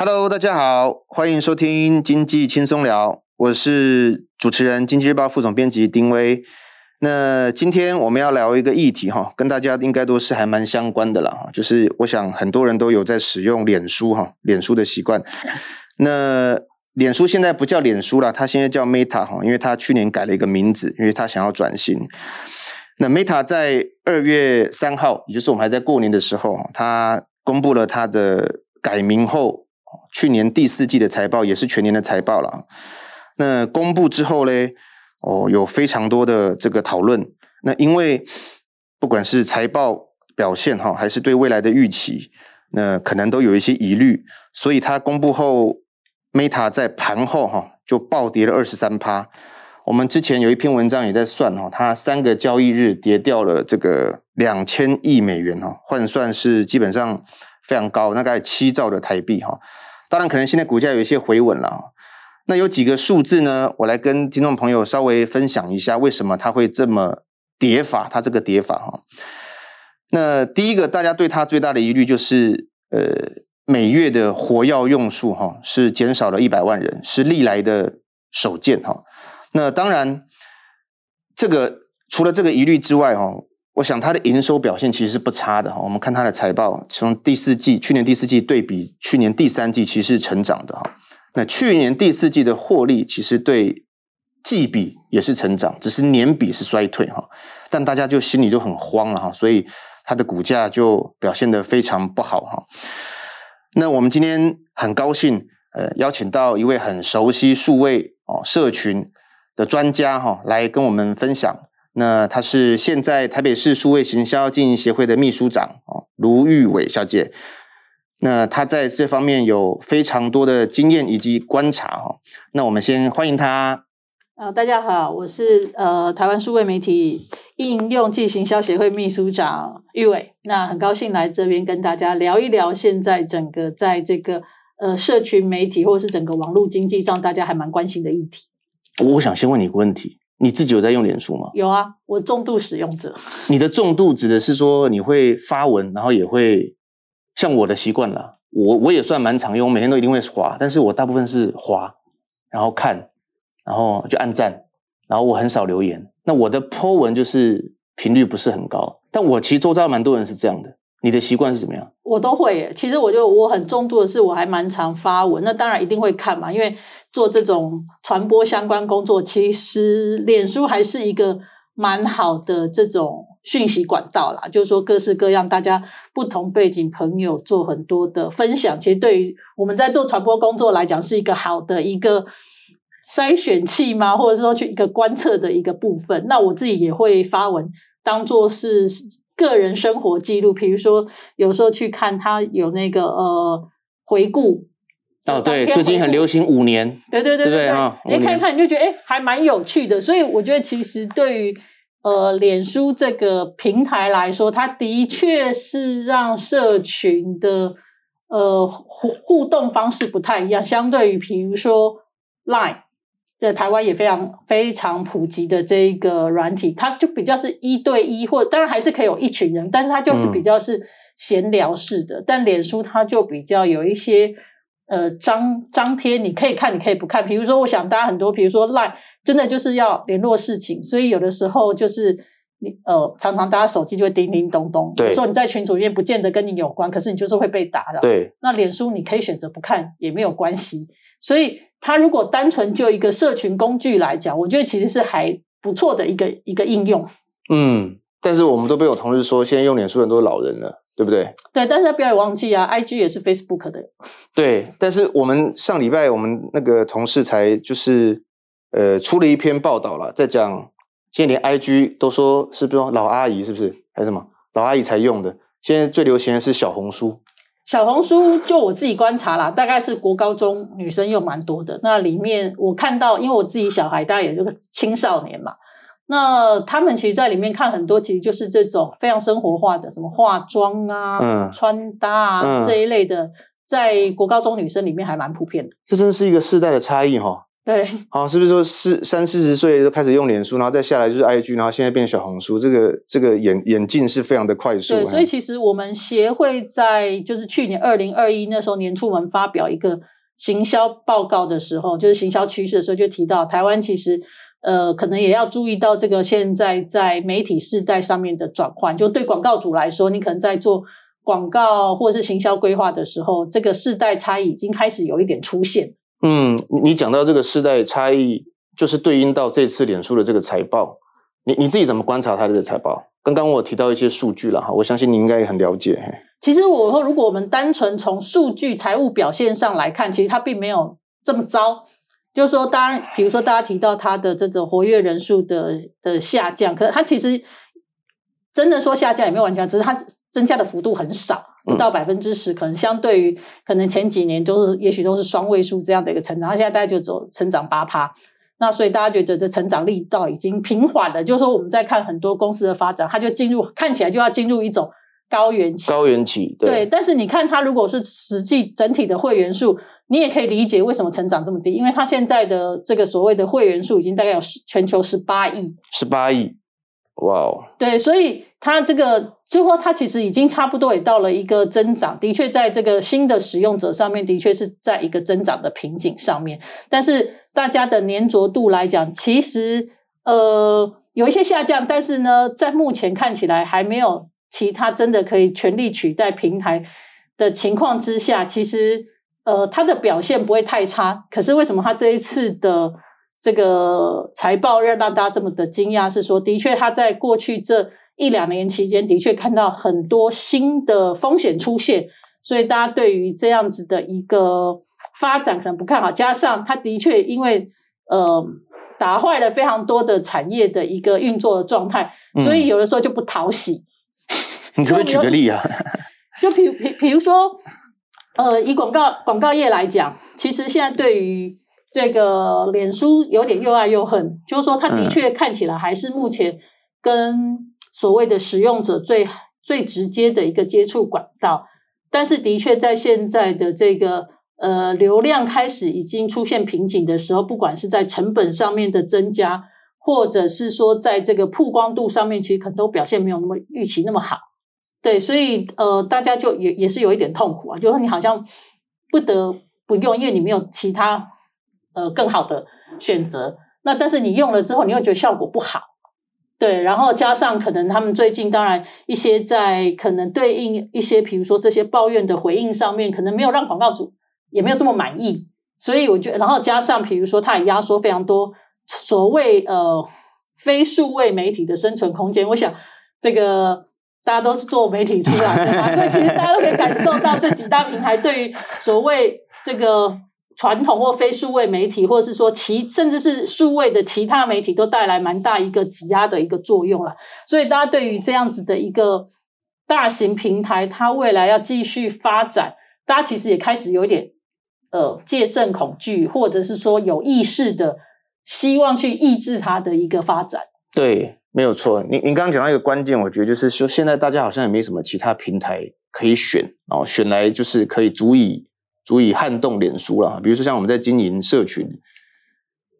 Hello，大家好，欢迎收听经济轻松聊，我是主持人经济日报副总编辑丁威。那今天我们要聊一个议题哈，跟大家应该都是还蛮相关的啦，就是我想很多人都有在使用脸书哈，脸书的习惯。那脸书现在不叫脸书了，它现在叫 Meta 哈，因为它去年改了一个名字，因为它想要转型。那 Meta 在二月三号，也就是我们还在过年的时候，它公布了它的改名后。去年第四季的财报也是全年的财报了。那公布之后呢，哦，有非常多的这个讨论。那因为不管是财报表现哈，还是对未来的预期，那可能都有一些疑虑，所以它公布后，Meta 在盘后哈就暴跌了二十三趴。我们之前有一篇文章也在算哈，它三个交易日跌掉了这个两千亿美元哈，换算是基本上非常高，大概七兆的台币哈。当然，可能现在股价有一些回稳了。那有几个数字呢？我来跟听众朋友稍微分享一下，为什么它会这么跌法？它这个跌法哈。那第一个，大家对它最大的疑虑就是，呃，每月的活跃用数哈是减少了一百万人，是历来的首见哈。那当然，这个除了这个疑虑之外哈。我想它的营收表现其实是不差的哈，我们看它的财报，从第四季去年第四季对比去年第三季，其实是成长的哈。那去年第四季的获利其实对季比也是成长，只是年比是衰退哈。但大家就心里就很慌了哈，所以它的股价就表现得非常不好哈。那我们今天很高兴，呃，邀请到一位很熟悉数位哦社群的专家哈，来跟我们分享。那她是现在台北市数位行销经营协会的秘书长哦，卢玉伟小姐。那她在这方面有非常多的经验以及观察哈。那我们先欢迎她。呃，大家好，我是呃台湾数位媒体应用暨行销协会秘书长玉伟。那很高兴来这边跟大家聊一聊现在整个在这个呃社群媒体或是整个网络经济上，大家还蛮关心的议题。我想先问你一个问题。你自己有在用脸书吗？有啊，我重度使用者。你的重度指的是说你会发文，然后也会像我的习惯啦。我我也算蛮常用，每天都一定会滑，但是我大部分是滑，然后看，然后就按赞，然后我很少留言。那我的 po 文就是频率不是很高，但我其实周遭蛮多人是这样的。你的习惯是怎么样？我都会耶。其实我就我很重度的是，我还蛮常发文。那当然一定会看嘛，因为做这种传播相关工作，其实脸书还是一个蛮好的这种讯息管道啦。就是说各式各样大家不同背景朋友做很多的分享，其实对于我们在做传播工作来讲，是一个好的一个筛选器嘛，或者说去一个观测的一个部分。那我自己也会发文，当做是。个人生活记录，比如说有时候去看他有那个呃回顾哦，对，最近很流行五年，对对对对对，你看一看你就觉得哎，还蛮有趣的。所以我觉得其实对于呃脸书这个平台来说，它的确是让社群的呃互互动方式不太一样，相对于比如说 Line。在台湾也非常非常普及的这一个软体，它就比较是一对一，或当然还是可以有一群人，但是它就是比较是闲聊式的。嗯、但脸书它就比较有一些呃张张贴，你可以看，你可以不看。比如说，我想大家很多，比如说 Line 真的就是要联络事情，所以有的时候就是你呃常常大家手机就会叮叮咚咚，对，说你在群组里面不见得跟你有关，可是你就是会被打扰。对，那脸书你可以选择不看也没有关系，所以。它如果单纯就一个社群工具来讲，我觉得其实是还不错的一个一个应用。嗯，但是我们都被我同事说，现在用脸书的人都是老人了，对不对？对，但是不要忘记啊，IG 也是 Facebook 的。对，但是我们上礼拜我们那个同事才就是呃出了一篇报道了，在讲现在连 IG 都说是不是老阿姨是不是还是什么老阿姨才用的？现在最流行的是小红书。小红书就我自己观察啦，大概是国高中女生用蛮多的。那里面我看到，因为我自己小孩大概也就是青少年嘛，那他们其实在里面看很多，其实就是这种非常生活化的，什么化妆啊、嗯、穿搭啊、嗯、这一类的，在国高中女生里面还蛮普遍的。这真是一个世代的差异哈。对，好、哦，是不是说四三四十岁就开始用脸书，然后再下来就是 IG，然后现在变小红书，这个这个演演进是非常的快速。对，所以其实我们协会在就是去年二零二一那时候年初，我们发表一个行销报告的时候，就是行销趋势的时候，就提到台湾其实呃可能也要注意到这个现在在媒体世代上面的转换，就对广告主来说，你可能在做广告或者是行销规划的时候，这个世代差异已经开始有一点出现。嗯，你讲到这个世代差异，就是对应到这次脸书的这个财报，你你自己怎么观察它的这个财报？刚刚我提到一些数据了哈，我相信你应该也很了解。其实我说，如果我们单纯从数据财务表现上来看，其实它并没有这么糟。就是说，当然，比如说大家提到它的这种活跃人数的的下降，可是它其实真的说下降也没有完全，只是它增加的幅度很少。不到百分之十，可能相对于可能前几年都是，也许都是双位数这样的一个成长，它现在大概就走成长八趴。那所以大家觉得这成长力道已经平缓了，就是说我们在看很多公司的发展，它就进入看起来就要进入一种高原期。高原期，对。对，但是你看它如果是实际整体的会员数，你也可以理解为什么成长这么低，因为它现在的这个所谓的会员数已经大概有全球十八亿。十八亿，哇哦。对，所以它这个。就说它其实已经差不多也到了一个增长，的确在这个新的使用者上面，的确是在一个增长的瓶颈上面。但是大家的粘着度来讲，其实呃有一些下降，但是呢，在目前看起来还没有其他真的可以全力取代平台的情况之下，其实呃它的表现不会太差。可是为什么它这一次的这个财报让大家这么的惊讶？是说的确它在过去这。一两年期间，的确看到很多新的风险出现，所以大家对于这样子的一个发展可能不看好。加上它的确因为呃打坏了非常多的产业的一个运作的状态，所以有的时候就不讨喜。嗯、你可不可以举个例啊？就比比比如说，呃，以广告广告业来讲，其实现在对于这个脸书有点又爱又恨，就是说它的确看起来还是目前跟所谓的使用者最最直接的一个接触管道，但是的确在现在的这个呃流量开始已经出现瓶颈的时候，不管是在成本上面的增加，或者是说在这个曝光度上面，其实可能都表现没有那么预期那么好。对，所以呃大家就也也是有一点痛苦啊，就是你好像不得不用，因为你没有其他呃更好的选择。那但是你用了之后，你又觉得效果不好。对，然后加上可能他们最近当然一些在可能对应一些，比如说这些抱怨的回应上面，可能没有让广告主也没有这么满意，所以我觉得，然后加上比如说他也压缩非常多所谓呃非数位媒体的生存空间，我想这个大家都是做媒体出来的嘛，所以其实大家都可以感受到这几大平台对于所谓这个。传统或非数位媒体，或者是说其甚至是数位的其他媒体，都带来蛮大一个挤压的一个作用了。所以大家对于这样子的一个大型平台，它未来要继续发展，大家其实也开始有一点呃戒慎恐惧，或者是说有意识的希望去抑制它的一个发展。对，没有错。您您刚刚讲到一个关键，我觉得就是说，现在大家好像也没什么其他平台可以选哦，选来就是可以足以。足以撼动脸书了，比如说像我们在经营社群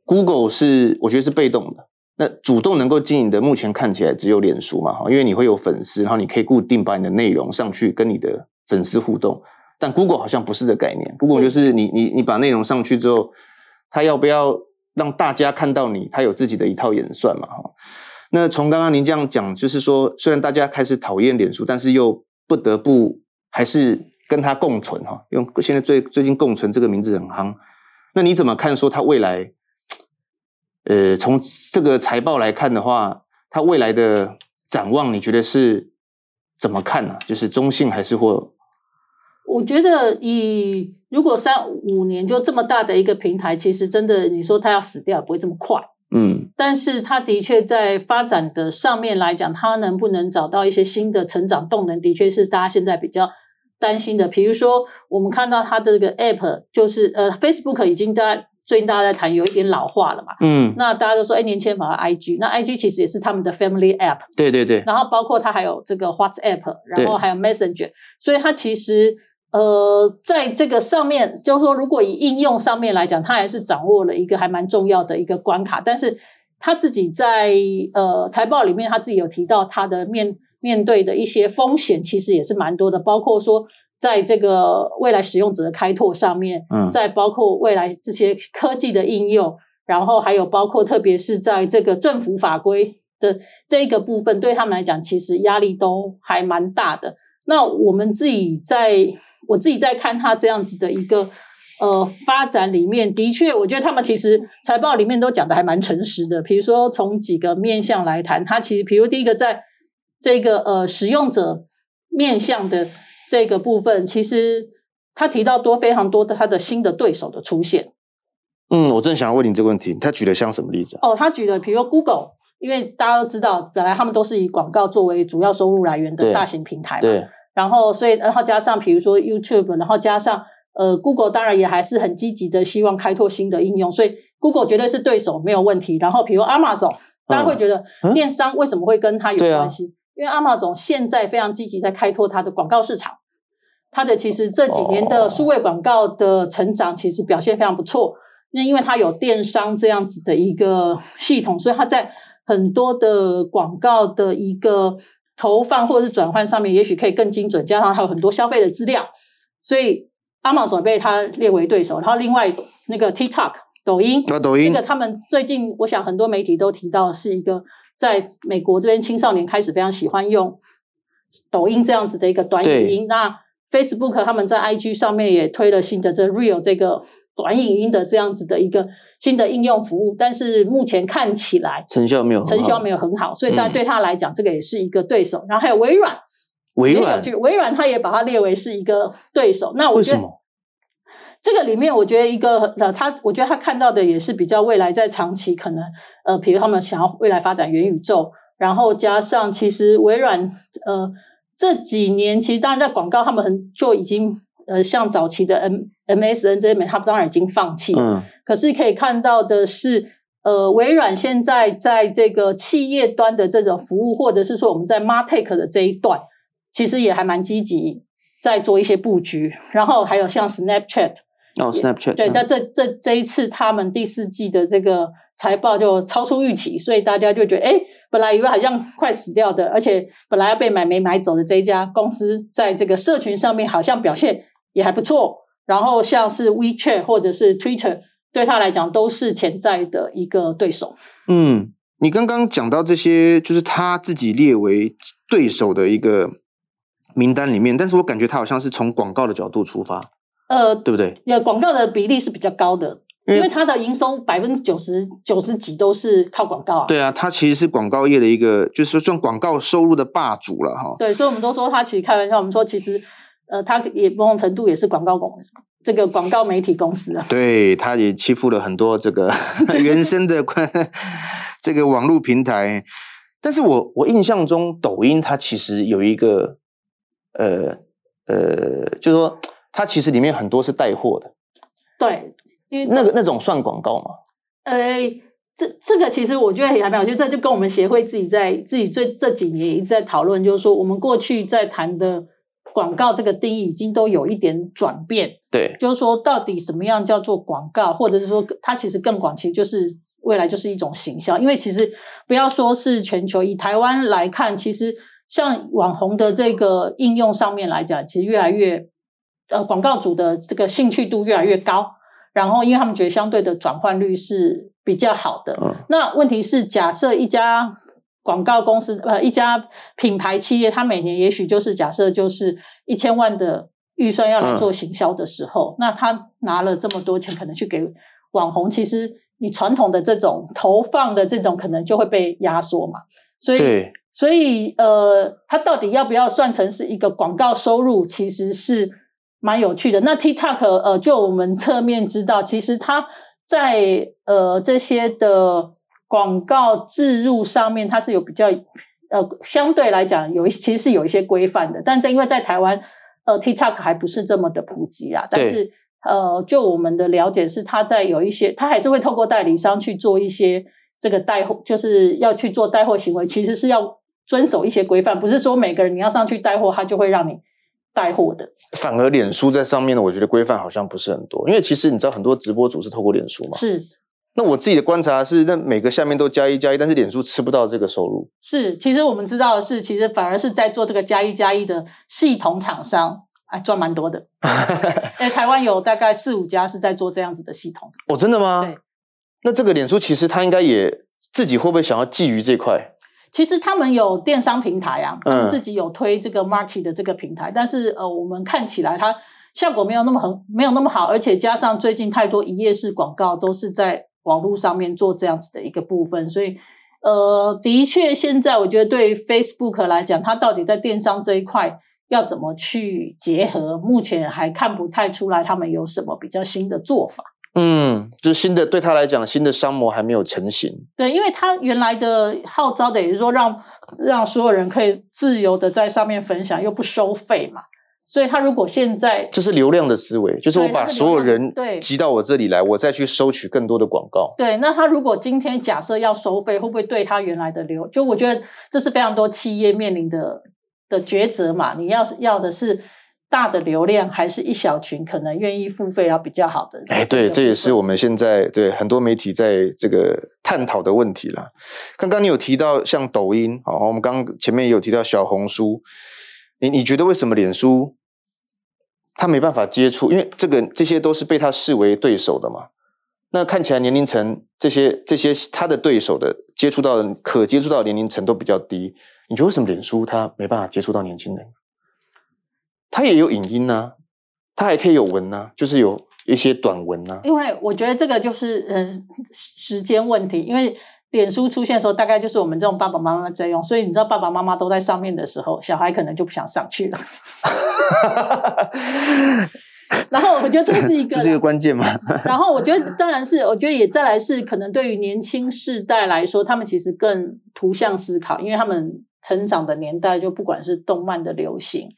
，Google 是我觉得是被动的，那主动能够经营的，目前看起来只有脸书嘛，因为你会有粉丝，然后你可以固定把你的内容上去跟你的粉丝互动，但 Google 好像不是这概念，Google 就是你你你把内容上去之后，它要不要让大家看到你，它有自己的一套演算嘛，哈。那从刚刚您这样讲，就是说虽然大家开始讨厌脸书，但是又不得不还是。跟它共存哈，用现在最最近共存这个名字很夯。那你怎么看说它未来？呃，从这个财报来看的话，它未来的展望，你觉得是怎么看呢、啊？就是中性还是或？我觉得以如果三五年就这么大的一个平台，其实真的你说它要死掉也不会这么快。嗯，但是它的确在发展的上面来讲，它能不能找到一些新的成长动能，的确是大家现在比较。担心的，比如说，我们看到它的这个 App，就是呃，Facebook 已经大家最近大家在谈，有一点老化了嘛。嗯。那大家都说，哎，年轻人把它 IG，那 IG 其实也是他们的 Family App。对对对。然后包括它还有这个 WhatsApp，然后还有 Messenger，所以它其实呃，在这个上面，就是说，如果以应用上面来讲，他还是掌握了一个还蛮重要的一个关卡。但是他自己在呃财报里面，他自己有提到他的面面对的一些风险，其实也是蛮多的，包括说在这个未来使用者的开拓上面，嗯，再包括未来这些科技的应用，然后还有包括特别是在这个政府法规的这一个部分，对他们来讲，其实压力都还蛮大的。那我们自己在。我自己在看他这样子的一个呃发展里面，的确，我觉得他们其实财报里面都讲的还蛮诚实的。比如说从几个面向来谈，他其实比如第一个在这个呃使用者面向的这个部分，其实他提到多非常多的他的新的对手的出现。嗯，我正想要问你这个问题，他举的像什么例子？哦，他举的比如说 Google，因为大家都知道，本来他们都是以广告作为主要收入来源的大型平台嘛。对。然后，所以，然后加上，比如说 YouTube，然后加上，呃，Google 当然也还是很积极的，希望开拓新的应用，所以 Google 绝对是对手，没有问题。然后，比如 Amazon，大家会觉得电商为什么会跟它有关系？嗯嗯、因为 Amazon 现在非常积极在开拓它的广告市场，它的其实这几年的数位广告的成长其实表现非常不错。那因为它有电商这样子的一个系统，所以它在很多的广告的一个。投放或者是转换上面，也许可以更精准，加上还有很多消费的资料，所以 Amazon 被它列为对手。然后另外那个 TikTok 抖音，啊抖音，那个他们最近，我想很多媒体都提到，是一个在美国这边青少年开始非常喜欢用抖音这样子的一个短影音。那 Facebook 他们在 IG 上面也推了新的这 Real 这个短影音的这样子的一个。新的应用服务，但是目前看起来成效没有成效没有很好，所以但对他来讲，这个也是一个对手。然后还有微软，微软这个微软，他也把它列为是一个对手。那我觉得这个里面，我觉得一个呃，他我觉得他看到的也是比较未来在长期可能呃，比如他们想要未来发展元宇宙，然后加上其实微软呃这几年其实当然在广告他们很就已经。呃，像早期的 M MSN 这些，他们当然已经放弃了。嗯。可是可以看到的是，呃，微软现在在这个企业端的这种服务，或者是说我们在 MarTech 的这一段，其实也还蛮积极在做一些布局。然后还有像 Snapchat，哦，Snapchat，对，那这这这一次他们第四季的这个财报就超出预期，所以大家就觉得，哎，本来以为好像快死掉的，而且本来要被买没买走的这一家公司，在这个社群上面好像表现。也还不错，然后像是 WeChat 或者是 Twitter，对他来讲都是潜在的一个对手。嗯，你刚刚讲到这些，就是他自己列为对手的一个名单里面，但是我感觉他好像是从广告的角度出发，呃，对不对？有广告的比例是比较高的，因为他的营收百分之九十九十几都是靠广告啊。对啊，他其实是广告业的一个，就是说算广告收入的霸主了哈。对，所以我们都说他其实开玩笑，我们说其实。呃，他也某种程度也是广告公这个广告媒体公司啊。对，他也欺负了很多这个 原生的这个网络平台。但是我我印象中，抖音它其实有一个呃呃，就是说它其实里面很多是带货的。对，因为那个那种算广告吗？呃，这这个其实我觉得也还蛮有，就这就跟我们协会自己在自己这这几年一直在讨论，就是说我们过去在谈的。广告这个定义已经都有一点转变，对，就是说到底什么样叫做广告，或者是说它其实更广，其实就是未来就是一种行销。因为其实不要说是全球，以台湾来看，其实像网红的这个应用上面来讲，其实越来越呃广告主的这个兴趣度越来越高，然后因为他们觉得相对的转换率是比较好的。嗯，那问题是假设一家。广告公司呃，一家品牌企业，它每年也许就是假设就是一千万的预算要来做行销的时候，嗯、那他拿了这么多钱，可能去给网红，其实你传统的这种投放的这种可能就会被压缩嘛。所以，所以呃，它到底要不要算成是一个广告收入，其实是蛮有趣的。那 TikTok 呃，就我们侧面知道，其实它在呃这些的。广告植入上面，它是有比较呃，相对来讲有一其实是有一些规范的，但是因为在台湾，呃，TikTok 还不是这么的普及啊。但是呃，就我们的了解是，它在有一些，它还是会透过代理商去做一些这个带货，就是要去做带货行为，其实是要遵守一些规范，不是说每个人你要上去带货，他就会让你带货的。反而脸书在上面呢，我觉得规范好像不是很多，因为其实你知道很多直播主是透过脸书嘛。是。那我自己的观察是，那每个下面都加一加一，但是脸书吃不到这个收入。是，其实我们知道的是，其实反而是在做这个加一加一的系统厂商，哎，赚蛮多的。哎，台湾有大概四五家是在做这样子的系统。哦，真的吗？对。那这个脸书其实它应该也自己会不会想要觊觎这块？其实他们有电商平台啊，他们自己有推这个 Market 的这个平台，嗯、但是呃，我们看起来它效果没有那么很没有那么好，而且加上最近太多一页式广告都是在。网络上面做这样子的一个部分，所以呃，的确，现在我觉得对于 Facebook 来讲，它到底在电商这一块要怎么去结合，目前还看不太出来他们有什么比较新的做法。嗯，就是新的对他来讲，新的商模还没有成型。对，因为他原来的号召的也是说让让所有人可以自由的在上面分享，又不收费嘛。所以，他如果现在这是流量的思维，就是我把所有人集到我这里来，我再去收取更多的广告。对，那他如果今天假设要收费，会不会对他原来的流？就我觉得这是非常多企业面临的的抉择嘛。你要是要的是大的流量，还是一小群可能愿意付费要比较好的？哎，对，这也是我们现在对很多媒体在这个探讨的问题啦。刚刚你有提到像抖音，好，我们刚前面也有提到小红书，你你觉得为什么脸书？他没办法接触，因为这个这些都是被他视为对手的嘛。那看起来年龄层这些这些他的对手的接触到的可接触到年龄层都比较低。你觉得为什么脸书他没办法接触到年轻人？他也有影音呐、啊，他还可以有文呐、啊，就是有一些短文呐、啊。因为我觉得这个就是嗯时间问题，因为。脸书出现的时候，大概就是我们这种爸爸妈妈在用，所以你知道爸爸妈妈都在上面的时候，小孩可能就不想上去了。然后我觉得这是一个，这是一个关键嘛。然后我觉得当然是，我觉得也再来是，可能对于年轻世代来说，他们其实更图像思考，因为他们成长的年代，就不管是动漫的流行，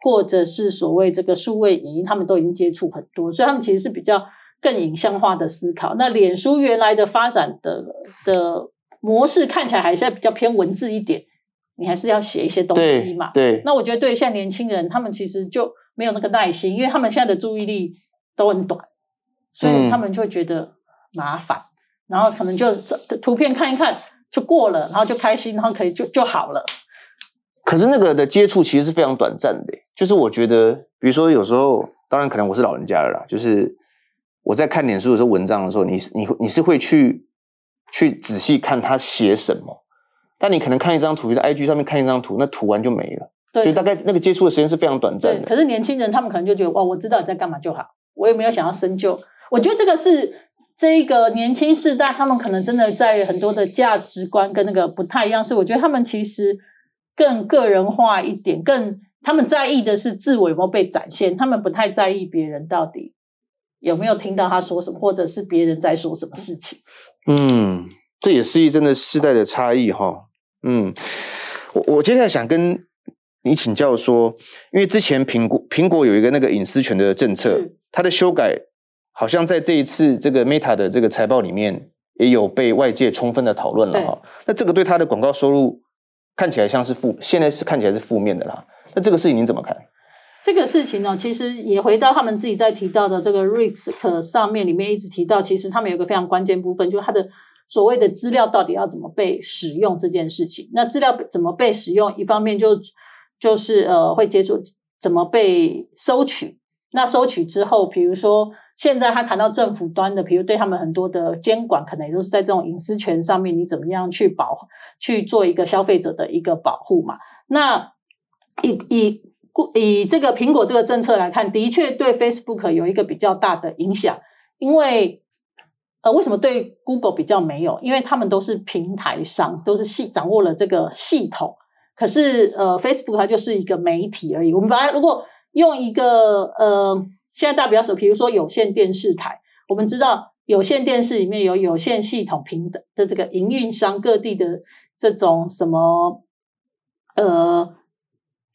或者是所谓这个数位影音，他们都已经接触很多，所以他们其实是比较。更影像化的思考，那脸书原来的发展的的模式看起来还是比较偏文字一点，你还是要写一些东西嘛。对。对，那我觉得对现在年轻人，他们其实就没有那个耐心，因为他们现在的注意力都很短，所以他们就会觉得麻烦，嗯、然后可能就图片看一看就过了，然后就开心，然后可以就就好了。可是那个的接触其实是非常短暂的，就是我觉得，比如说有时候，当然可能我是老人家了啦，就是。我在看脸书的时候，文章的时候，你你你是会去去仔细看他写什么，但你可能看一张图，就在 IG 上面看一张图，那图完就没了，对，所以大概那个接触的时间是非常短暂的。可是年轻人他们可能就觉得，哇，我知道你在干嘛就好，我也没有想要深究。我觉得这个是这一个年轻世代，他们可能真的在很多的价值观跟那个不太一样，是我觉得他们其实更个人化一点，更他们在意的是自我有没有被展现，他们不太在意别人到底。有没有听到他说什么，或者是别人在说什么事情？嗯，这也是一真的世代的差异哈。嗯，我我接下来想跟你请教说，因为之前苹果苹果有一个那个隐私权的政策，它的修改好像在这一次这个 Meta 的这个财报里面也有被外界充分的讨论了哈。那这个对它的广告收入看起来像是负，现在是看起来是负面的啦。那这个事情您怎么看？这个事情呢，其实也回到他们自己在提到的这个 risk 上面，里面一直提到，其实他们有个非常关键部分，就是他的所谓的资料到底要怎么被使用这件事情。那资料怎么被使用，一方面就就是呃会接触怎么被收取。那收取之后，比如说现在他谈到政府端的，比如对他们很多的监管，可能也都是在这种隐私权上面，你怎么样去保去做一个消费者的一个保护嘛？那以以。以这个苹果这个政策来看，的确对 Facebook 有一个比较大的影响。因为呃，为什么对 Google 比较没有？因为他们都是平台商，都是系掌握了这个系统。可是呃，Facebook 它就是一个媒体而已。我们本来如果用一个呃，现在大家比较熟，比如说有线电视台，我们知道有线电视里面有有线系统平等的这个营运商，各地的这种什么呃。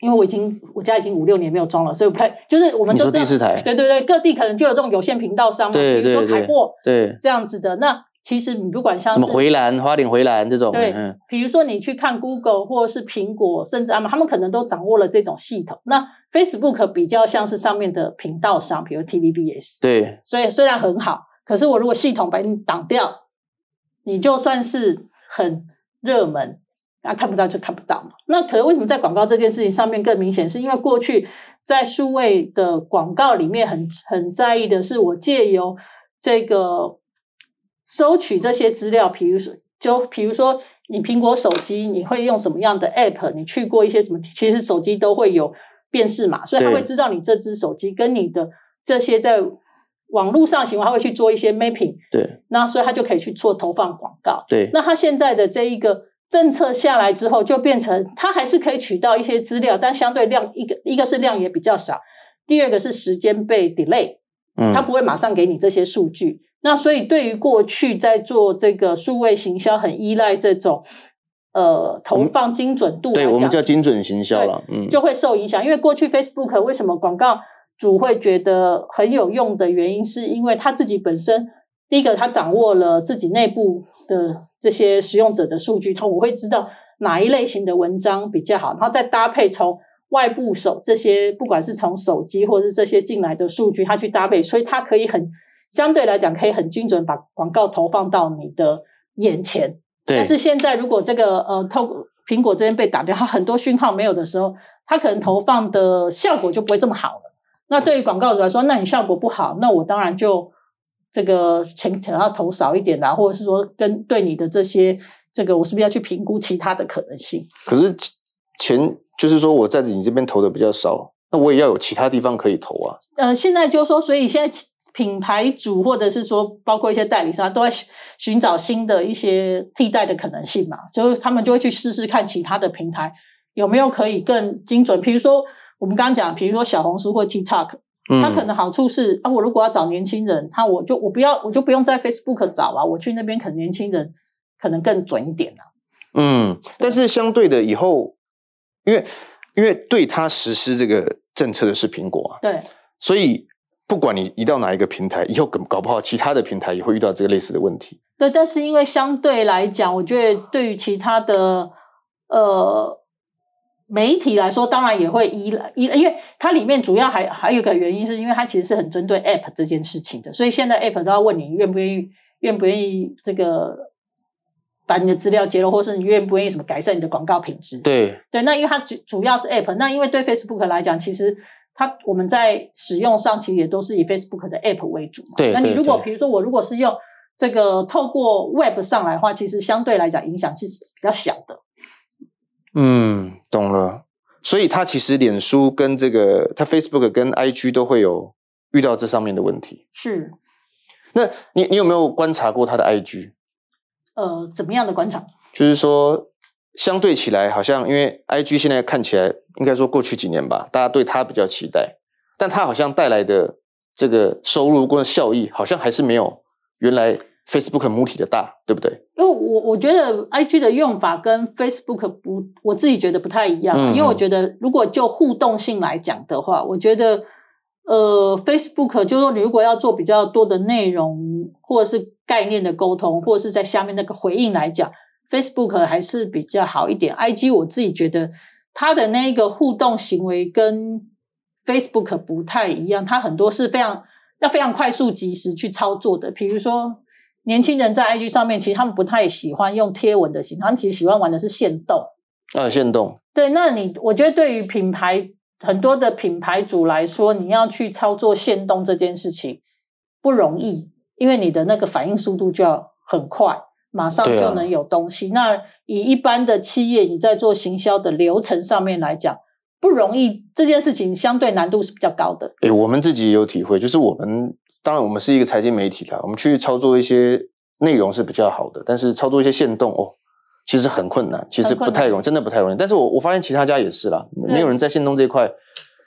因为我已经我家已经五六年没有装了，所以不太就是我们都视台，对对对，各地可能就有这种有线频道商嘛，比如说凯擘，对这样子的。那其实你不管像什么回蓝、花点回蓝这种，对，嗯，比如说你去看 Google 或者是苹果，甚至他们他们可能都掌握了这种系统。那 Facebook 比较像是上面的频道商，比如 TVBS，对，所以虽然很好，可是我如果系统把你挡掉，你就算是很热门。啊，看不到就看不到嘛。那可能为什么在广告这件事情上面更明显？是因为过去在数位的广告里面很很在意的是，我借由这个收取这些资料，比如说，就比如说你苹果手机，你会用什么样的 App？你去过一些什么？其实手机都会有辨识码，所以他会知道你这只手机跟你的这些在网络上行为，他会去做一些 mapping。对，那所以他就可以去做投放广告。对，那他现在的这一个。政策下来之后，就变成它还是可以取到一些资料，但相对量一个一个是量也比较少，第二个是时间被 delay，嗯，它不会马上给你这些数据。那所以对于过去在做这个数位行销，很依赖这种呃投放精准度对，我们叫精准行销了，嗯，就会受影响。因为过去 Facebook 为什么广告主会觉得很有用的原因，是因为他自己本身第一个他掌握了自己内部的。这些使用者的数据，它我会知道哪一类型的文章比较好，然后再搭配从外部手这些，不管是从手机或者是这些进来的数据，它去搭配，所以它可以很相对来讲可以很精准把广告投放到你的眼前。对。但是现在如果这个呃，透过苹果这边被打掉，它很多讯号没有的时候，它可能投放的效果就不会这么好了。那对于广告主来说，那你效果不好，那我当然就。这个钱可能要投少一点啦，或者是说跟对你的这些这个，我是不是要去评估其他的可能性？可是钱就是说我在你这边投的比较少，那我也要有其他地方可以投啊。呃，现在就是说，所以现在品牌主或者是说包括一些代理商都在寻找新的一些替代的可能性嘛，就是他们就会去试试看其他的平台有没有可以更精准。比如说我们刚刚讲，比如说小红书或 TikTok。它可能好处是啊，我如果要找年轻人，他我就我不要，我就不用在 Facebook 找啊，我去那边可能年轻人可能更准一点啊。嗯，但是相对的以后，因为因为对他实施这个政策的是苹果啊，对，所以不管你移到哪一个平台，以后搞搞不好其他的平台也会遇到这个类似的问题。对，但是因为相对来讲，我觉得对于其他的呃。媒体来说，当然也会依赖依，因为它里面主要还还有一个原因，是因为它其实是很针对 App 这件事情的，所以现在 App 都要问你愿不愿意，愿不愿意这个把你的资料揭露，或是你愿不愿意什么改善你的广告品质。对对，那因为它主主要是 App，那因为对 Facebook 来讲，其实它我们在使用上其实也都是以 Facebook 的 App 为主嘛。对，那你如果比如说我如果是用这个透过 Web 上来的话，其实相对来讲影响其实比较小的。嗯，懂了。所以他其实脸书跟这个他 Facebook 跟 IG 都会有遇到这上面的问题。是。那你你有没有观察过他的 IG？呃，怎么样的观察？就是说，相对起来，好像因为 IG 现在看起来，应该说过去几年吧，大家对他比较期待，但他好像带来的这个收入跟效益，好像还是没有原来。Facebook 母体的大，对不对？因为我我觉得 IG 的用法跟 Facebook 不，我自己觉得不太一样。因为我觉得，如果就互动性来讲的话，我觉得，呃，Facebook 就是说，你如果要做比较多的内容，或者是概念的沟通，或者是在下面那个回应来讲，Facebook 还是比较好一点。IG 我自己觉得，它的那个互动行为跟 Facebook 不太一样，它很多是非常要非常快速及时去操作的，比如说。年轻人在 IG 上面，其实他们不太喜欢用贴文的形式，他们其实喜欢玩的是限动。啊，限动。对，那你我觉得对于品牌很多的品牌主来说，你要去操作限动这件事情不容易，因为你的那个反应速度就要很快，马上就能有东西。啊、那以一般的企业，你在做行销的流程上面来讲，不容易，这件事情相对难度是比较高的。诶，我们自己也有体会，就是我们。当然，我们是一个财经媒体啦，我们去操作一些内容是比较好的，但是操作一些限动哦，其实很困难，其实不太容易，真的不太容易。但是我我发现其他家也是啦，没有人在限动这一块。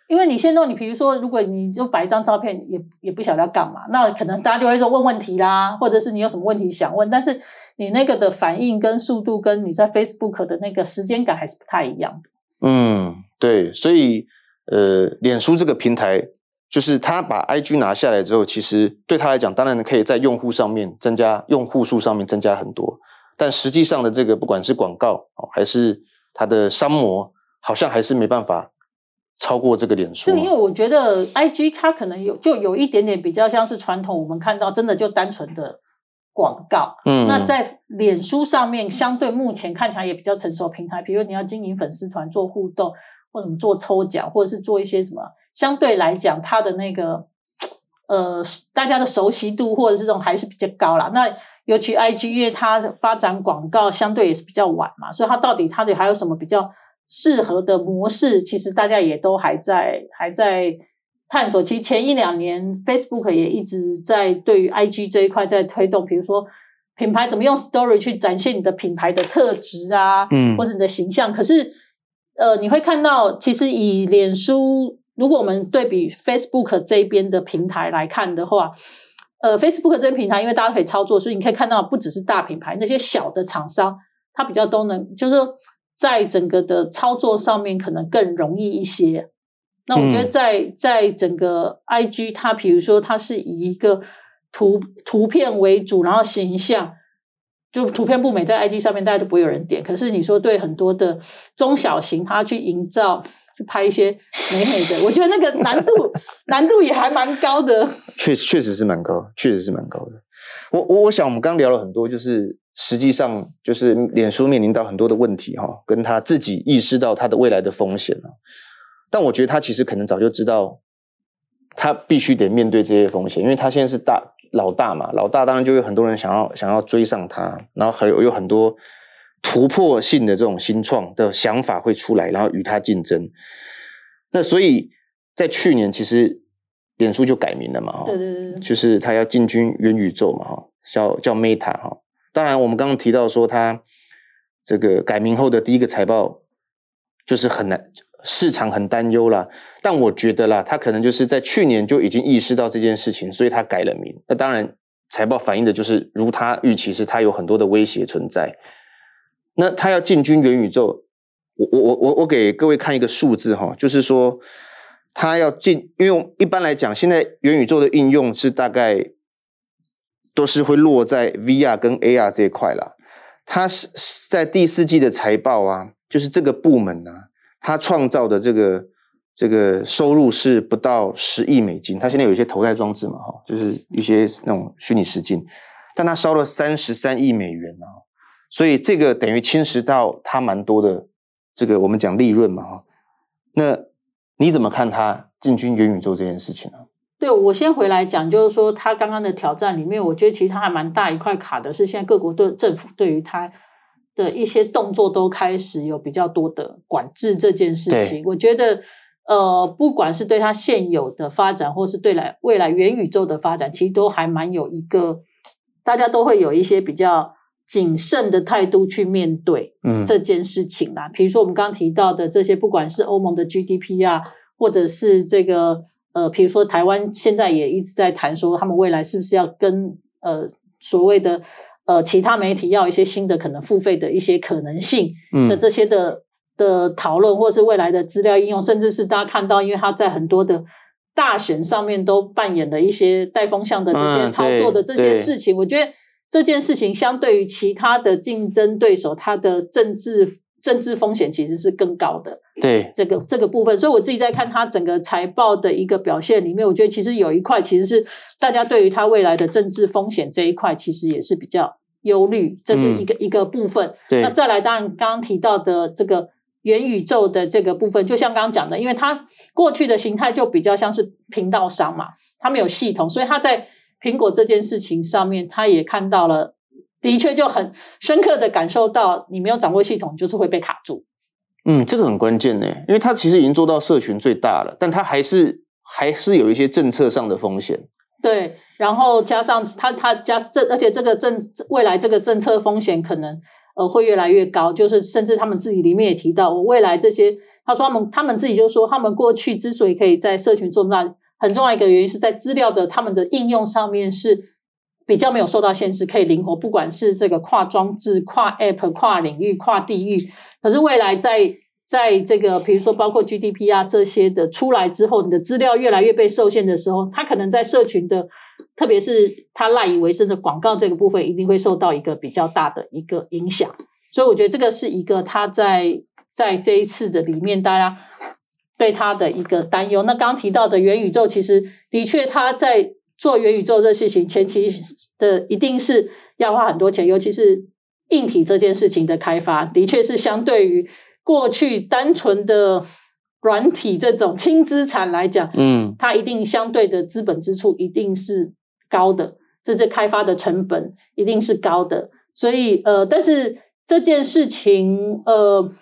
因为你限动，你比如说，如果你就摆一张照片，也也不晓得要干嘛，那可能大家就会说问问题啦，或者是你有什么问题想问，但是你那个的反应跟速度，跟你在 Facebook 的那个时间感还是不太一样的。嗯，对，所以呃，脸书这个平台。就是他把 IG 拿下来之后，其实对他来讲，当然可以在用户上面增加用户数上面增加很多，但实际上的这个不管是广告还是它的商模，好像还是没办法超过这个脸书。对，因为我觉得 IG 它可能有就有一点点比较像是传统，我们看到真的就单纯的广告。嗯，那在脸书上面，相对目前看起来也比较成熟平台，比如你要经营粉丝团做互动，或者做抽奖，或者是做一些什么。相对来讲，它的那个呃，大家的熟悉度或者是这种还是比较高啦。那尤其 IG，因为它发展广告相对也是比较晚嘛，所以它到底它的还有什么比较适合的模式？其实大家也都还在还在探索。其实前一两年，Facebook 也一直在对于 IG 这一块在推动，比如说品牌怎么用 Story 去展现你的品牌的特质啊，嗯，或者你的形象。可是呃，你会看到，其实以脸书。如果我们对比 Facebook 这边的平台来看的话，呃，Facebook 这边平台因为大家可以操作，所以你可以看到不只是大品牌，那些小的厂商，它比较都能，就是在整个的操作上面可能更容易一些。那我觉得在在整个 IG，它比如说它是以一个图图片为主，然后形象就图片不美，在 IG 上面大家都不会有人点。可是你说对很多的中小型，它去营造。去拍一些美美的，我觉得那个难度难度也还蛮高的。确确实是蛮高，确实是蛮高的。我我我想，我们刚聊了很多，就是实际上就是脸书面临到很多的问题哈，跟他自己意识到他的未来的风险。但我觉得他其实可能早就知道，他必须得面对这些风险，因为他现在是大老大嘛，老大当然就有很多人想要想要追上他，然后还有有很多。突破性的这种新创的想法会出来，然后与它竞争。那所以在去年，其实脸书就改名了嘛，哈，对对对，就是它要进军元宇宙嘛，哈，叫叫 Meta 哈。当然，我们刚刚提到说，它这个改名后的第一个财报就是很难，市场很担忧啦。但我觉得啦，它可能就是在去年就已经意识到这件事情，所以它改了名。那当然，财报反映的就是如它预期，是它有很多的威胁存在。那他要进军元宇宙，我我我我我给各位看一个数字哈，就是说他要进，因为一般来讲，现在元宇宙的应用是大概都是会落在 VR 跟 AR 这一块啦。他是在第四季的财报啊，就是这个部门啊，他创造的这个这个收入是不到十亿美金。他现在有一些头戴装置嘛，哈，就是一些那种虚拟实境，但他烧了三十三亿美元啊。所以这个等于侵蚀到它蛮多的这个我们讲利润嘛哈，那你怎么看它进军元宇宙这件事情呢？对，我先回来讲，就是说他刚刚的挑战里面，我觉得其实他还蛮大一块卡的是，现在各国的政府对于他的一些动作都开始有比较多的管制这件事情。我觉得呃，不管是对他现有的发展，或是对来未来元宇宙的发展，其实都还蛮有一个大家都会有一些比较。谨慎的态度去面对这件事情啦。嗯，比如说我们刚刚提到的这些，不管是欧盟的 GDP 啊，或者是这个呃，比如说台湾现在也一直在谈说，他们未来是不是要跟呃所谓的呃其他媒体要一些新的可能付费的一些可能性的这些的的讨论，或是未来的资料应用，甚至是大家看到，因为他在很多的大选上面都扮演了一些带风向的这些操作的这些事情，我觉得。这件事情相对于其他的竞争对手，它的政治政治风险其实是更高的。对，这个这个部分，所以我自己在看它整个财报的一个表现里面，我觉得其实有一块其实是大家对于它未来的政治风险这一块，其实也是比较忧虑，这是一个、嗯、一个部分。对，那再来，当然刚刚提到的这个元宇宙的这个部分，就像刚刚讲的，因为它过去的形态就比较像是频道商嘛，它没有系统，所以它在。苹果这件事情上面，他也看到了，的确就很深刻的感受到，你没有掌握系统，就是会被卡住。嗯，这个很关键呢，因为他其实已经做到社群最大了，但他还是还是有一些政策上的风险。对，然后加上他他加这，而且这个政未来这个政策风险可能呃会越来越高，就是甚至他们自己里面也提到，我未来这些，他说他们他们自己就说，他们过去之所以可以在社群做那。很重要一个原因是在资料的他们的应用上面是比较没有受到限制，可以灵活，不管是这个跨装置、跨 App、跨领域、跨地域。可是未来在在这个比如说包括 GDPR 这些的出来之后，你的资料越来越被受限的时候，它可能在社群的，特别是它赖以为生的广告这个部分，一定会受到一个比较大的一个影响。所以我觉得这个是一个它在在这一次的里面，大家对他的一个担忧。那刚刚提到的元宇宙，其实的确他在做元宇宙这事情前期的一定是要花很多钱，尤其是硬体这件事情的开发，的确是相对于过去单纯的软体这种轻资产来讲，嗯，它一定相对的资本支出一定是高的，这这开发的成本一定是高的。所以呃，但是这件事情呃。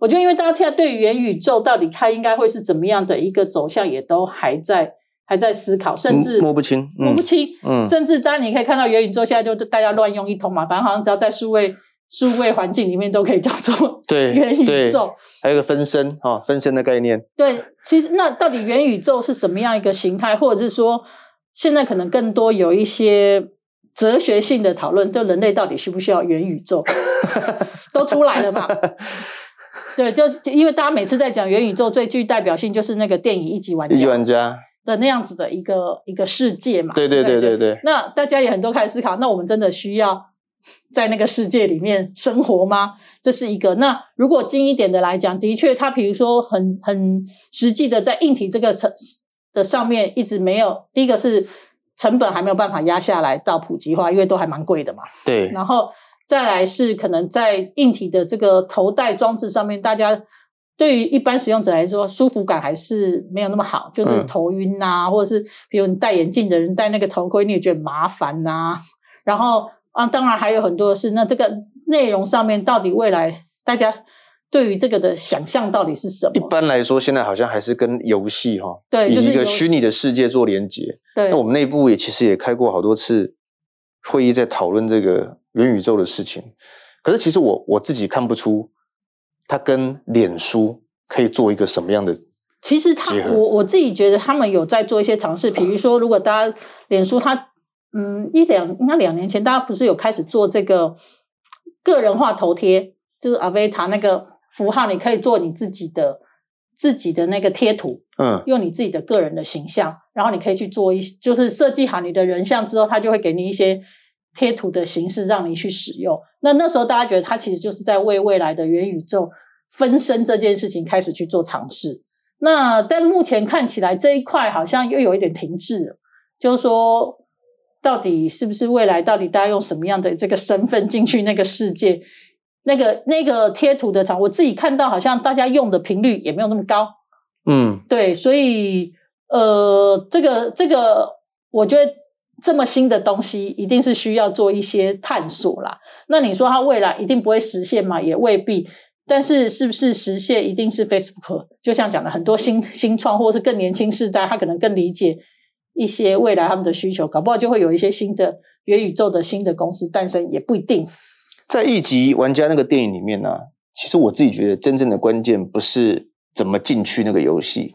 我觉得，因为大家现在对元宇宙到底它应该会是怎么样的一个走向，也都还在还在思考，甚至摸不清，摸不清。嗯，甚至当然你可以看到元宇宙现在就大家乱用一通嘛，反正好像只要在数位数位环境里面都可以叫做 对元宇宙。还有个分身哈，分身的概念。对，其实那到底元宇宙是什么样一个形态，或者是说现在可能更多有一些哲学性的讨论，就人类到底需不需要元宇宙，都出来了嘛？对，就是因为大家每次在讲元宇宙，最具代表性就是那个电影《一级玩家》。一级玩家的那样子的一个一个世界嘛。对对对对对。那大家也很多开始思考，那我们真的需要在那个世界里面生活吗？这是一个。那如果近一点的来讲，的确，它比如说很很实际的在硬体这个层的上面一直没有。第一个是成本还没有办法压下来到普及化，因为都还蛮贵的嘛。对。然后。再来是可能在硬体的这个头戴装置上面，大家对于一般使用者来说，舒服感还是没有那么好，就是头晕呐、啊，嗯、或者是比如你戴眼镜的人戴那个头盔，你也觉得麻烦呐、啊。然后啊，当然还有很多的是，那这个内容上面到底未来大家对于这个的想象到底是什么？一般来说，现在好像还是跟游戏哈，对，就是以一个虚拟的世界做连接。对，那我们内部也其实也开过好多次会议，在讨论这个。元宇宙的事情，可是其实我我自己看不出，它跟脸书可以做一个什么样的。其实他我我自己觉得他们有在做一些尝试，比如说，如果大家脸书它嗯一两应该两年前，大家不是有开始做这个个人化头贴，就是 Avatar 那个符号，你可以做你自己的自己的那个贴图，嗯，用你自己的个人的形象，然后你可以去做一就是设计好你的人像之后，它就会给你一些。贴图的形式让你去使用，那那时候大家觉得它其实就是在为未来的元宇宙分身这件事情开始去做尝试。那但目前看起来这一块好像又有一点停滞了，就是说到底是不是未来到底大家用什么样的这个身份进去那个世界？那个那个贴图的场，我自己看到好像大家用的频率也没有那么高。嗯，对，所以呃，这个这个我觉得。这么新的东西，一定是需要做一些探索啦。那你说它未来一定不会实现嘛？也未必。但是是不是实现，一定是 Facebook。就像讲的很多新新创，或者是更年轻世代，他可能更理解一些未来他们的需求，搞不好就会有一些新的元宇宙的新的公司诞生，也不一定。在一级玩家那个电影里面呢、其实我自己觉得真正的关键不是怎么进去那个游戏，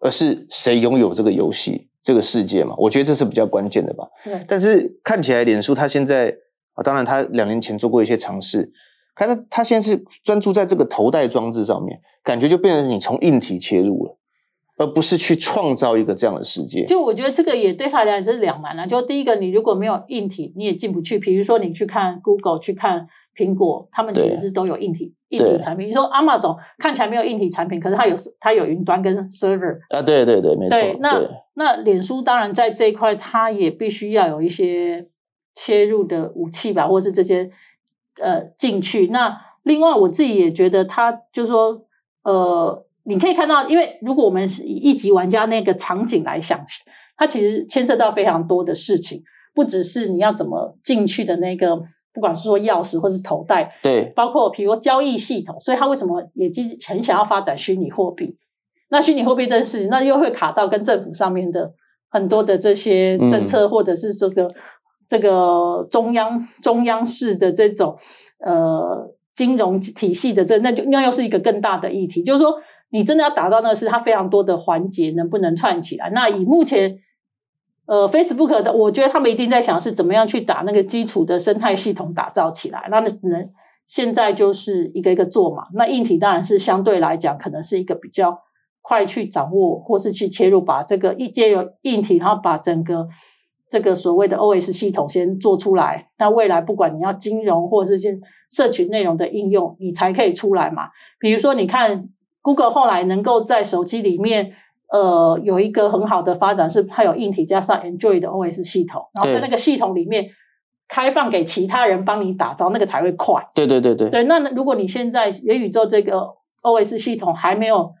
而是谁拥有这个游戏。这个世界嘛，我觉得这是比较关键的吧。对。但是看起来，脸书它现在啊，当然它两年前做过一些尝试，看它它现在是专注在这个头戴装置上面，感觉就变成你从硬体切入了，而不是去创造一个这样的世界。就我觉得这个也对他来讲是两难啊。就第一个，你如果没有硬体，你也进不去。比如说你去看 Google，去看。苹果他们其实是都有硬体硬体产品。你说 Amazon 看起来没有硬体产品，可是它有它有云端跟 server 啊，对对对，没错。对，那那脸书当然在这一块，它也必须要有一些切入的武器吧，或是这些呃进去。那另外我自己也觉得，它就是说呃，你可以看到，因为如果我们以一级玩家那个场景来想，它其实牵涉到非常多的事情，不只是你要怎么进去的那个。不管是说钥匙或是头戴，对，包括比如说交易系统，所以他为什么也积极很想要发展虚拟货币？那虚拟货币这件事情，那又会卡到跟政府上面的很多的这些政策，嗯、或者是这个这个中央中央式的这种呃金融体系的这，那就那又是一个更大的议题。就是说，你真的要达到那个，是它非常多的环节能不能串起来？那以目前。呃，Facebook 的，我觉得他们一定在想是怎么样去打那个基础的生态系统打造起来，那能现在就是一个一个做嘛。那硬体当然是相对来讲，可能是一个比较快去掌握或是去切入，把这个一借由硬体，然后把整个这个所谓的 OS 系统先做出来。那未来不管你要金融或是些社群内容的应用，你才可以出来嘛。比如说，你看 Google 后来能够在手机里面。呃，有一个很好的发展是它有硬体加上 Android 的 OS 系统，然后在那个系统里面开放给其他人帮你打造，那个才会快。对对对对。对，那如果你现在元宇宙这个 OS 系统还没有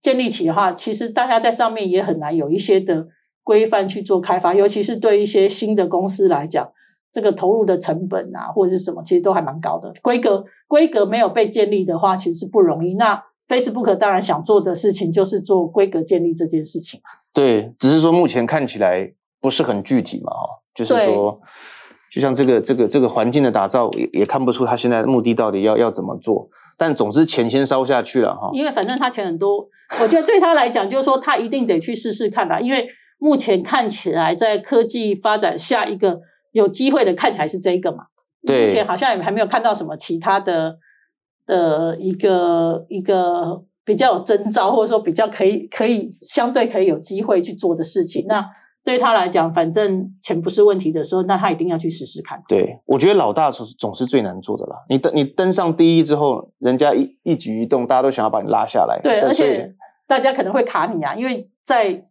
建立起的话，其实大家在上面也很难有一些的规范去做开发，尤其是对一些新的公司来讲，这个投入的成本啊或者是什么，其实都还蛮高的。规格规格没有被建立的话，其实是不容易。那 Facebook 当然想做的事情就是做规格建立这件事情。对，只是说目前看起来不是很具体嘛，哈，就是说，就像这个这个这个环境的打造，也也看不出他现在的目的到底要要怎么做。但总之钱先烧下去了，哈。因为反正他钱很多，我觉得对他来讲，就是说他一定得去试试看啦。因为目前看起来，在科技发展下一个有机会的，看起来是这个嘛。对，目前好像也还没有看到什么其他的。的一个一个比较有征兆，或者说比较可以可以相对可以有机会去做的事情，那对他来讲，反正钱不是问题的时候，那他一定要去试试看。对，我觉得老大总总是最难做的啦。你登你登上第一之后，人家一一举一动，大家都想要把你拉下来。对，而且大家可能会卡你啊，因为在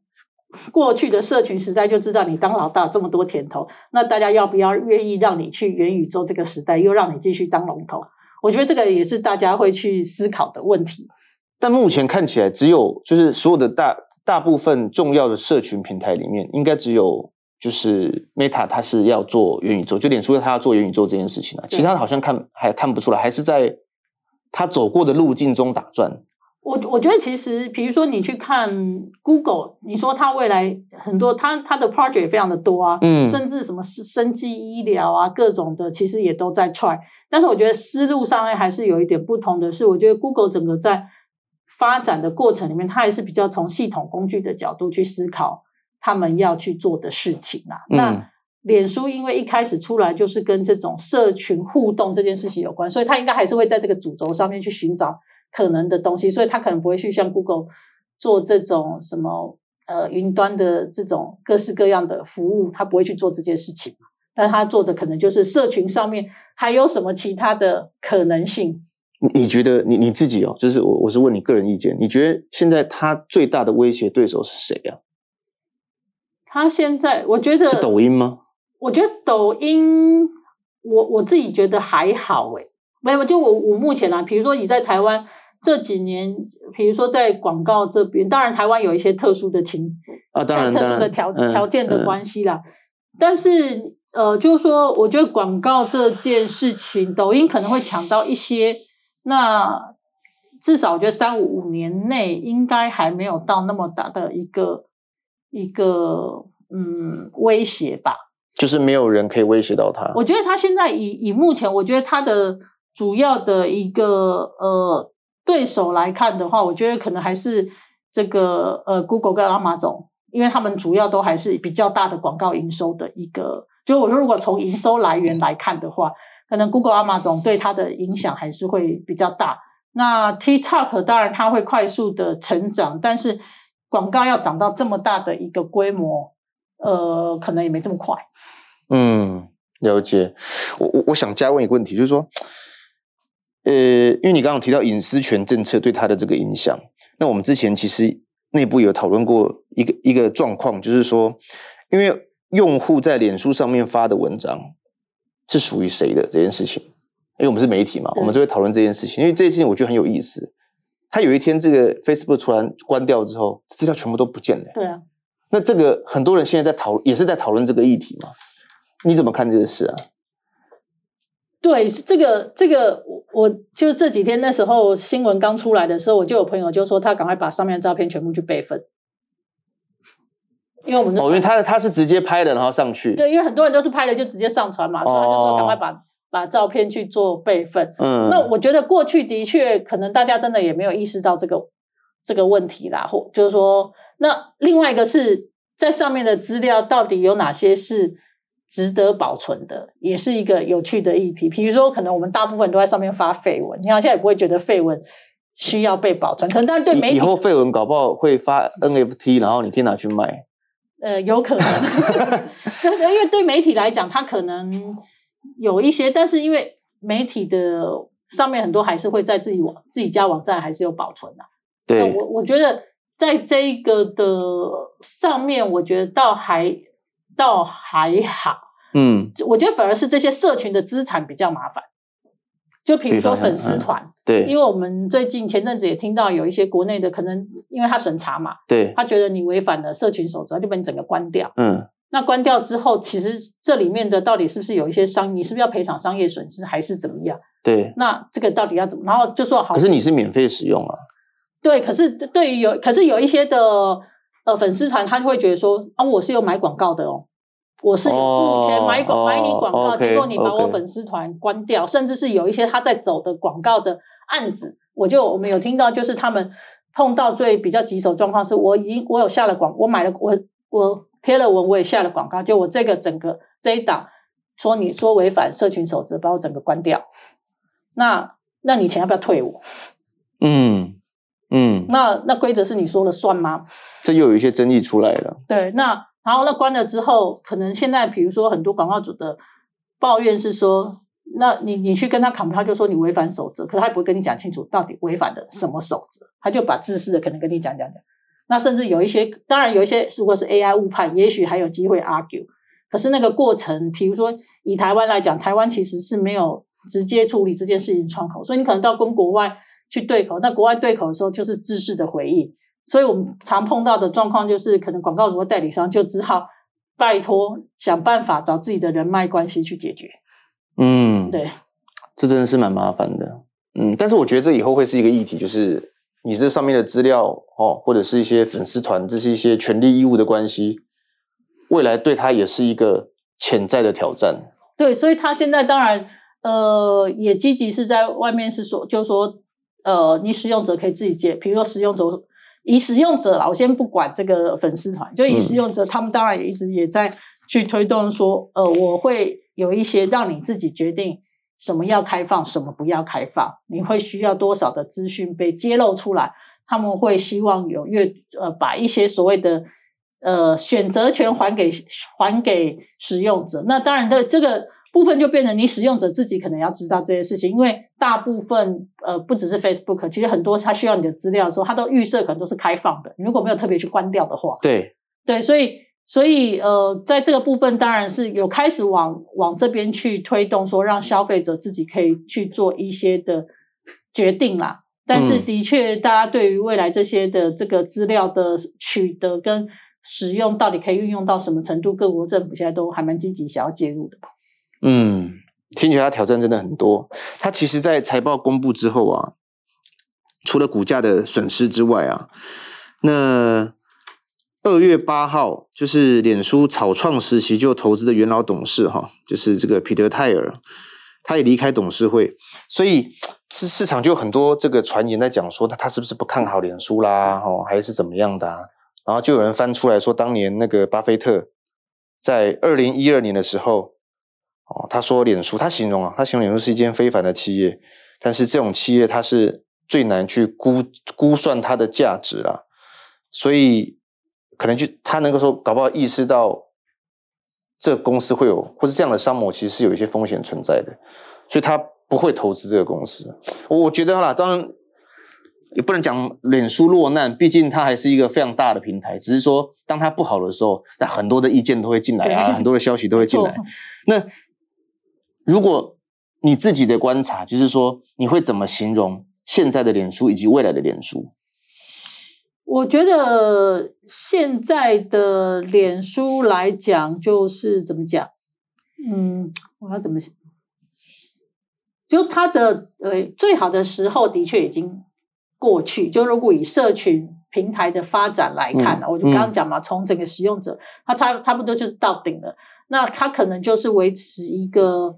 过去的社群时代就知道你当老大这么多甜头，那大家要不要愿意让你去元宇宙这个时代，又让你继续当龙头？我觉得这个也是大家会去思考的问题。但目前看起来，只有就是所有的大大部分重要的社群平台里面，应该只有就是 Meta 它是要做元宇宙，就脸书它要做元宇宙这件事情啊，其他的好像看还看不出来，还是在它走过的路径中打转。我我觉得其实，比如说你去看 Google，你说它未来很多，它它的 project 也非常的多啊，嗯，甚至什么生技医疗啊，各种的其实也都在 try。但是我觉得思路上面还是有一点不同的是，我觉得 Google 整个在发展的过程里面，它还是比较从系统工具的角度去思考他们要去做的事情啊。嗯、那脸书因为一开始出来就是跟这种社群互动这件事情有关，所以它应该还是会在这个主轴上面去寻找。可能的东西，所以它可能不会去像 Google 做这种什么呃云端的这种各式各样的服务，它不会去做这件事情。但他做的可能就是社群上面还有什么其他的可能性？你你觉得你你自己哦，就是我我是问你个人意见，你觉得现在他最大的威胁对手是谁啊？他现在我觉得是抖音吗？我觉得抖音，我我自己觉得还好诶，没有，就我我目前啊，比如说你在台湾。这几年，比如说在广告这边，当然台湾有一些特殊的情啊，当然，特殊的条条件的关系啦。嗯嗯、但是，呃，就是说，我觉得广告这件事情，抖音可能会抢到一些。那至少我觉得三五五年内应该还没有到那么大的一个一个嗯威胁吧。就是没有人可以威胁到他。我觉得他现在以以目前，我觉得他的主要的一个呃。对手来看的话，我觉得可能还是这个呃，Google 跟 Amazon，因为他们主要都还是比较大的广告营收的一个。就我说，如果从营收来源来看的话，可能 Google、Amazon 对它的影响还是会比较大。那 TikTok 当然它会快速的成长，但是广告要涨到这么大的一个规模，呃，可能也没这么快。嗯，了解。我我我想加问一个问题，就是说。呃，因为你刚刚提到隐私权政策对它的这个影响，那我们之前其实内部有讨论过一个一个状况，就是说，因为用户在脸书上面发的文章是属于谁的这件事情，因为我们是媒体嘛，我们就会讨论这件事情。因为这件事情我觉得很有意思，它有一天这个 Facebook 突然关掉之后，资料全部都不见了。对啊，那这个很多人现在在讨，也是在讨论这个议题嘛？你怎么看这个事啊？对，这个这个，我就这几天那时候新闻刚出来的时候，我就有朋友就说他赶快把上面的照片全部去备份，因为我们哦，因为他他是直接拍的，然后上去。对，因为很多人都是拍了就直接上传嘛，所以他就说赶快把把照片去做备份。嗯，那我觉得过去的确可能大家真的也没有意识到这个这个问题啦，或就是说，那另外一个是在上面的资料到底有哪些是？值得保存的，也是一个有趣的议题。比如说，可能我们大部分都在上面发废文，你好像也不会觉得废文需要被保存。可能但是对媒体，以后废文搞不好会发 NFT，然后你可以拿去卖。呃，有可能，因为对媒体来讲，它可能有一些，但是因为媒体的上面很多还是会在自己网自己家网站还是有保存的。对，我我觉得在这一个的上面，我觉得倒还倒还好。嗯，我觉得反而是这些社群的资产比较麻烦。就比如说粉丝团，嗯，对，因为我们最近前阵子也听到有一些国内的可能，因为他审查嘛，对，他觉得你违反了社群守则，就把你整个关掉。嗯，那关掉之后，其实这里面的到底是不是有一些商，你是不是要赔偿商业损失，还是怎么样？对，那这个到底要怎么？然后就说好，可是你是免费使用啊。对，可是对于有，可是有一些的呃粉丝团，他就会觉得说啊，我是有买广告的哦。我是有付钱买广、oh, 买你广告，结果你把我粉丝团关掉.甚至是有一些他在走的广告的案子，我就我们有听到，就是他们碰到最比较棘手状况是，我已经我有下了广，我买了我我贴了文，我也下了广告，就我这个整个这一档说你说违反社群守则，把我整个关掉，那那你钱要不要退我？嗯嗯，那那规则是你说了算吗？这又有一些争议出来了。对，那。然后那关了之后，可能现在比如说很多广告主的抱怨是说，那你你去跟他砍，他就说你违反守则，可他也不会跟你讲清楚到底违反了什么守则，他就把自私的可能跟你讲讲讲。那甚至有一些，当然有一些，如果是 AI 误判，也许还有机会 argue。可是那个过程，比如说以台湾来讲，台湾其实是没有直接处理这件事情窗口，所以你可能到跟国外去对口，那国外对口的时候就是知识的回应。所以我们常碰到的状况就是，可能广告主或代理商就只好拜托想办法找自己的人脉关系去解决。嗯，对，这真的是蛮麻烦的。嗯，但是我觉得这以后会是一个议题，就是你这上面的资料哦，或者是一些粉丝团，这是一些权利义务的关系，未来对他也是一个潜在的挑战。对，所以他现在当然呃也积极是在外面是说，就是说呃，你使用者可以自己接，比如说使用者。以使用者啦，我先不管这个粉丝团，就以使用者，他们当然也一直也在去推动说，呃，我会有一些让你自己决定什么要开放，什么不要开放，你会需要多少的资讯被揭露出来，他们会希望有越呃把一些所谓的呃选择权还给还给使用者。那当然的这个。部分就变成你使用者自己可能要知道这些事情，因为大部分呃不只是 Facebook，其实很多他需要你的资料的时候，他都预设可能都是开放的。你如果没有特别去关掉的话，对对，所以所以呃，在这个部分当然是有开始往往这边去推动，说让消费者自己可以去做一些的决定啦。但是的确，大家对于未来这些的这个资料的取得跟使用，到底可以运用到什么程度，各国政府现在都还蛮积极想要介入的。嗯，听起来它挑战真的很多。他其实，在财报公布之后啊，除了股价的损失之外啊，那二月八号就是脸书草创时期就投资的元老董事哈，就是这个彼得泰尔，他也离开董事会，所以市市场就有很多这个传言在讲说，他他是不是不看好脸书啦？哦，还是怎么样的啊？然后就有人翻出来说，当年那个巴菲特在二零一二年的时候。哦，他说脸书，他形容啊，他形容脸书是一间非凡的企业，但是这种企业它是最难去估估算它的价值啦，所以可能就他能够说，搞不好意识到这个公司会有，或是这样的商模其实是有一些风险存在的，所以他不会投资这个公司。我觉得啦，当然也不能讲脸书落难，毕竟它还是一个非常大的平台，只是说当它不好的时候，那很多的意见都会进来啊，很多的消息都会进来，那。如果你自己的观察，就是说，你会怎么形容现在的脸书以及未来的脸书？我觉得现在的脸书来讲，就是怎么讲？嗯，我要怎么想？就它的呃最好的时候的确已经过去。就如果以社群平台的发展来看，嗯、我就刚刚讲嘛，从整个使用者，它差差不多就是到顶了。那它可能就是维持一个。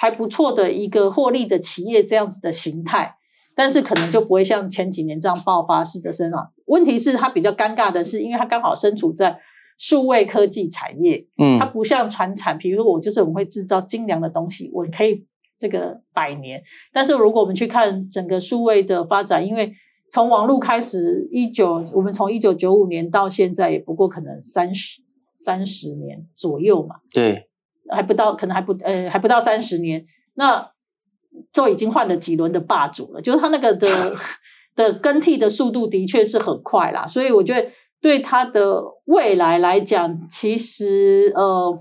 还不错的一个获利的企业这样子的形态，但是可能就不会像前几年这样爆发式的增长。问题是它比较尴尬的是，因为它刚好身处在数位科技产业，嗯，它不像传产，比如说我就是我们会制造精良的东西，我可以这个百年。但是如果我们去看整个数位的发展，因为从网络开始，一九我们从一九九五年到现在，也不过可能三十三十年左右嘛，对，还不到，可能还不呃还不到三十年，那就已经换了几轮的霸主了，就是它那个的 的更替的速度的确是很快啦，所以我觉得。对他的未来来讲，其实呃，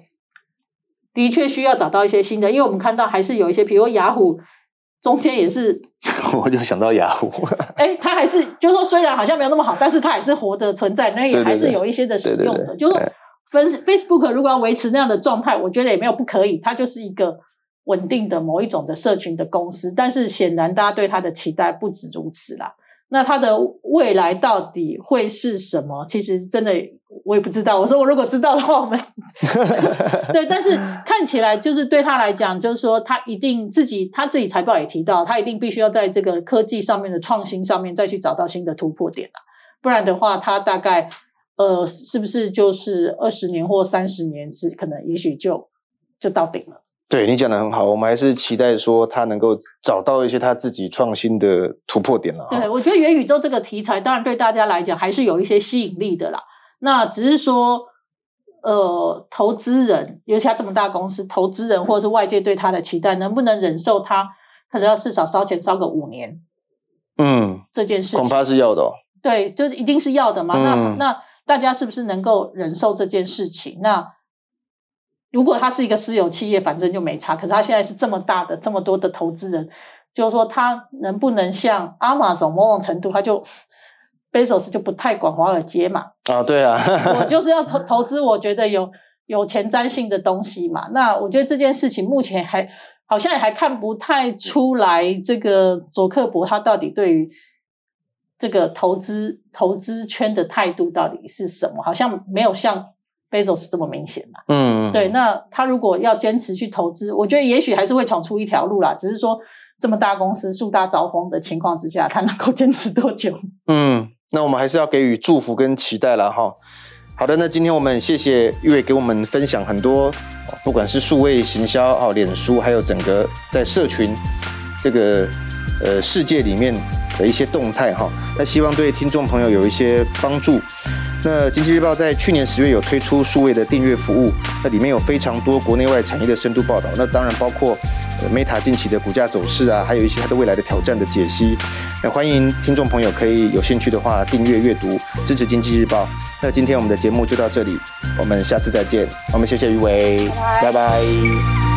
的确需要找到一些新的，因为我们看到还是有一些，比如雅虎中间也是，我就想到雅虎，哎，他还是就是说，虽然好像没有那么好，但是他还是活着存在，那也还是有一些的使用者，就是说，Facebook 如果要维持那样的状态，我觉得也没有不可以，它就是一个稳定的某一种的社群的公司，但是显然大家对它的期待不止如此啦。那它的未来到底会是什么？其实真的我也不知道。我说我如果知道的话，我们 对，但是看起来就是对他来讲，就是说他一定自己他自己财报也提到，他一定必须要在这个科技上面的创新上面再去找到新的突破点了，不然的话，他大概呃是不是就是二十年或三十年是可能也许就就到顶了。对，你讲的很好，我们还是期待说他能够找到一些他自己创新的突破点了。对，我觉得元宇宙这个题材，当然对大家来讲还是有一些吸引力的啦。那只是说，呃，投资人，尤其他这么大公司，投资人或者是外界对他的期待，能不能忍受他可能要至少烧钱烧个五年？嗯，这件事恐怕是要的哦。对，就是一定是要的嘛。嗯、那那大家是不是能够忍受这件事情？那如果他是一个私有企业，反正就没差。可是他现在是这么大的，这么多的投资人，就是说他能不能像 Amazon 某种程度，他就 Bezos 就不太管华尔街嘛？啊，对啊，我 就是要投投资，我觉得有有前瞻性的东西嘛。那我觉得这件事情目前还好像也还看不太出来，这个佐克伯他到底对于这个投资投资圈的态度到底是什么？好像没有像。Bezos 这么明显嘛？嗯，对。那他如果要坚持去投资，我觉得也许还是会闯出一条路啦。只是说这么大公司树大招风的情况之下，他能够坚持多久？嗯，那我们还是要给予祝福跟期待了哈。好的，那今天我们谢谢玉伟给我们分享很多，不管是数位行销哦，脸书，还有整个在社群这个呃世界里面的一些动态哈。那希望对听众朋友有一些帮助。那经济日报在去年十月有推出数位的订阅服务，那里面有非常多国内外产业的深度报道，那当然包括呃 Meta 近期的股价走势啊，还有一些它的未来的挑战的解析。那欢迎听众朋友可以有兴趣的话订阅阅读，支持经济日报。那今天我们的节目就到这里，我们下次再见。我们谢谢余伟，拜拜。